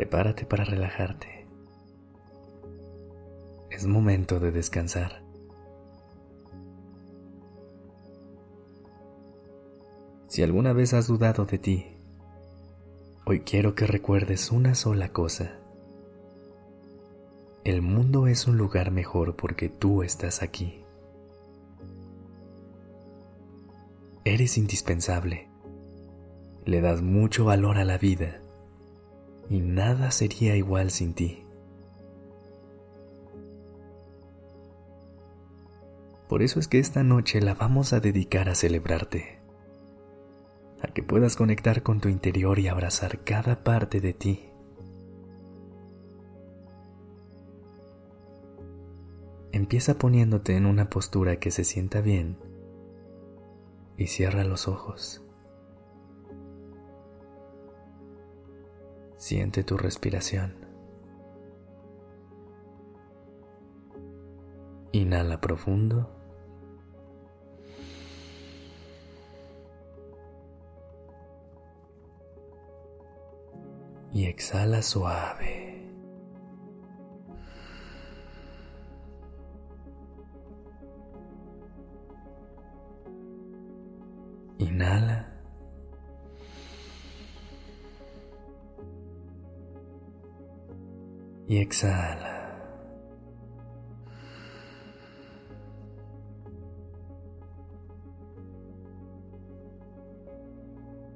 Prepárate para relajarte. Es momento de descansar. Si alguna vez has dudado de ti, hoy quiero que recuerdes una sola cosa. El mundo es un lugar mejor porque tú estás aquí. Eres indispensable. Le das mucho valor a la vida y nada sería igual sin ti. Por eso es que esta noche la vamos a dedicar a celebrarte a que puedas conectar con tu interior y abrazar cada parte de ti. Empieza poniéndote en una postura que se sienta bien y cierra los ojos. Siente tu respiración. Inhala profundo. y exhala suave. Inhala. Y exhala.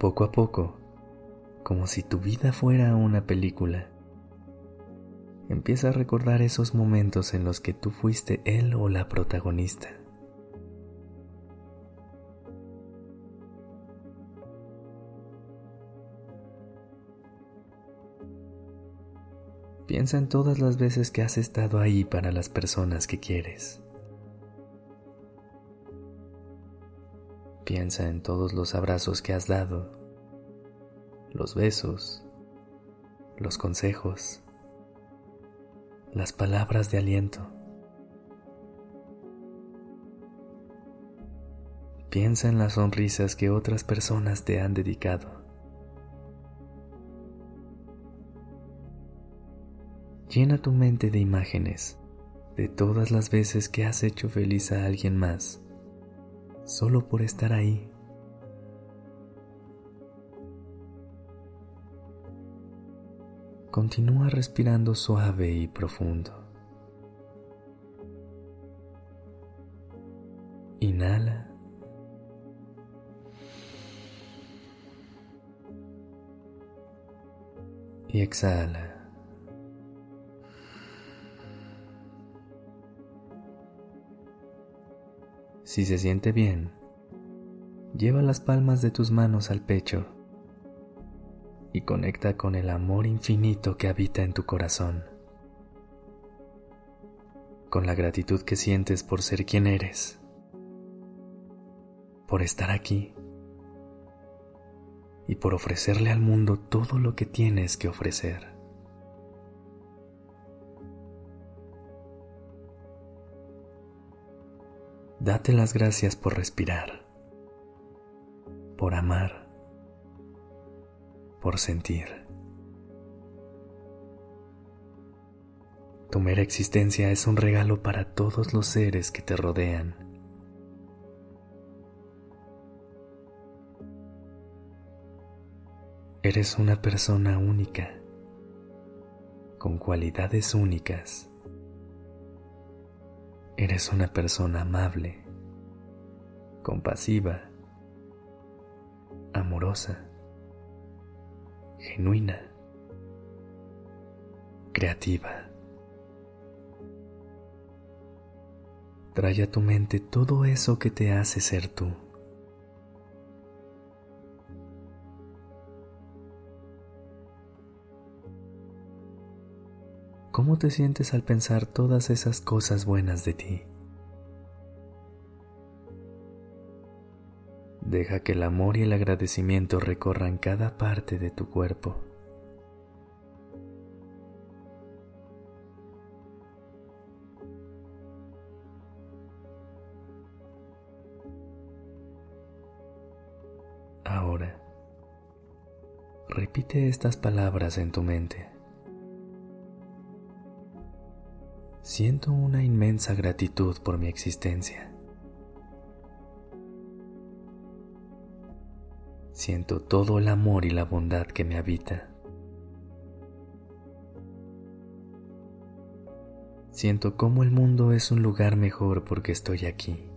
Poco a poco, como si tu vida fuera una película. Empieza a recordar esos momentos en los que tú fuiste él o la protagonista. Piensa en todas las veces que has estado ahí para las personas que quieres. Piensa en todos los abrazos que has dado los besos, los consejos, las palabras de aliento. Piensa en las sonrisas que otras personas te han dedicado. Llena tu mente de imágenes de todas las veces que has hecho feliz a alguien más, solo por estar ahí Continúa respirando suave y profundo. Inhala. Y exhala. Si se siente bien, lleva las palmas de tus manos al pecho y conecta con el amor infinito que habita en tu corazón, con la gratitud que sientes por ser quien eres, por estar aquí y por ofrecerle al mundo todo lo que tienes que ofrecer. Date las gracias por respirar, por amar por sentir. Tu mera existencia es un regalo para todos los seres que te rodean. Eres una persona única, con cualidades únicas. Eres una persona amable, compasiva, amorosa, genuina, creativa. Trae a tu mente todo eso que te hace ser tú. ¿Cómo te sientes al pensar todas esas cosas buenas de ti? Deja que el amor y el agradecimiento recorran cada parte de tu cuerpo. Ahora, repite estas palabras en tu mente. Siento una inmensa gratitud por mi existencia. Siento todo el amor y la bondad que me habita. Siento cómo el mundo es un lugar mejor porque estoy aquí.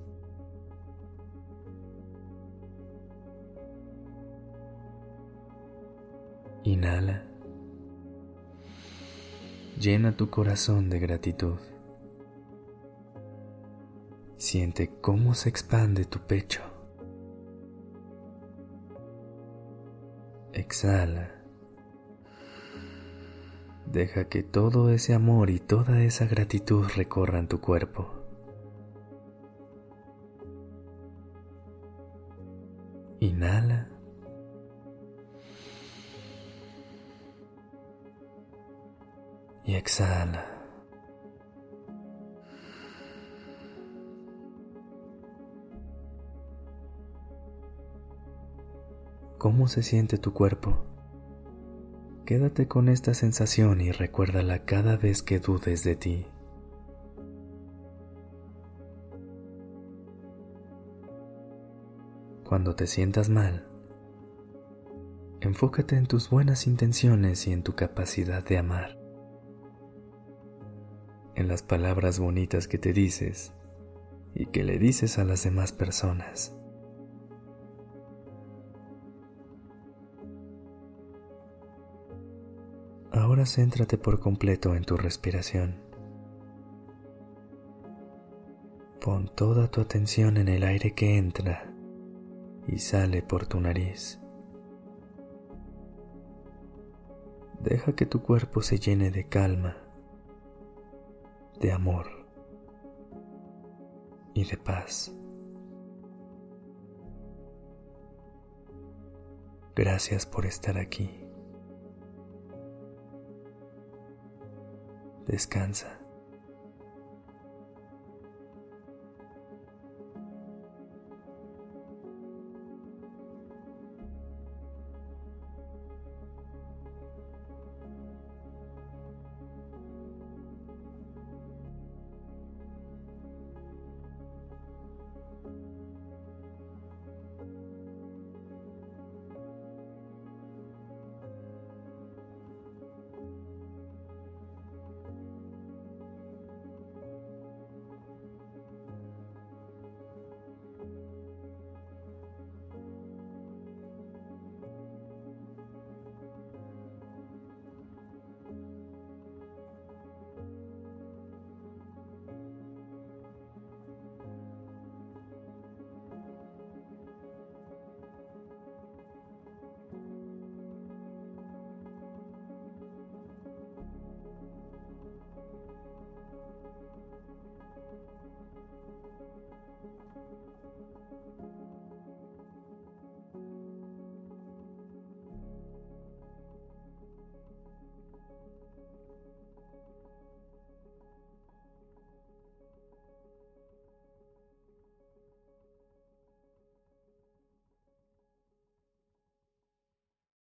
Inhala. Llena tu corazón de gratitud. Siente cómo se expande tu pecho. Exhala. Deja que todo ese amor y toda esa gratitud recorran tu cuerpo. Inhala. Y exhala. ¿Cómo se siente tu cuerpo? Quédate con esta sensación y recuérdala cada vez que dudes de ti. Cuando te sientas mal, enfócate en tus buenas intenciones y en tu capacidad de amar, en las palabras bonitas que te dices y que le dices a las demás personas. Ahora céntrate por completo en tu respiración. Pon toda tu atención en el aire que entra y sale por tu nariz. Deja que tu cuerpo se llene de calma, de amor y de paz. Gracias por estar aquí. Descansa.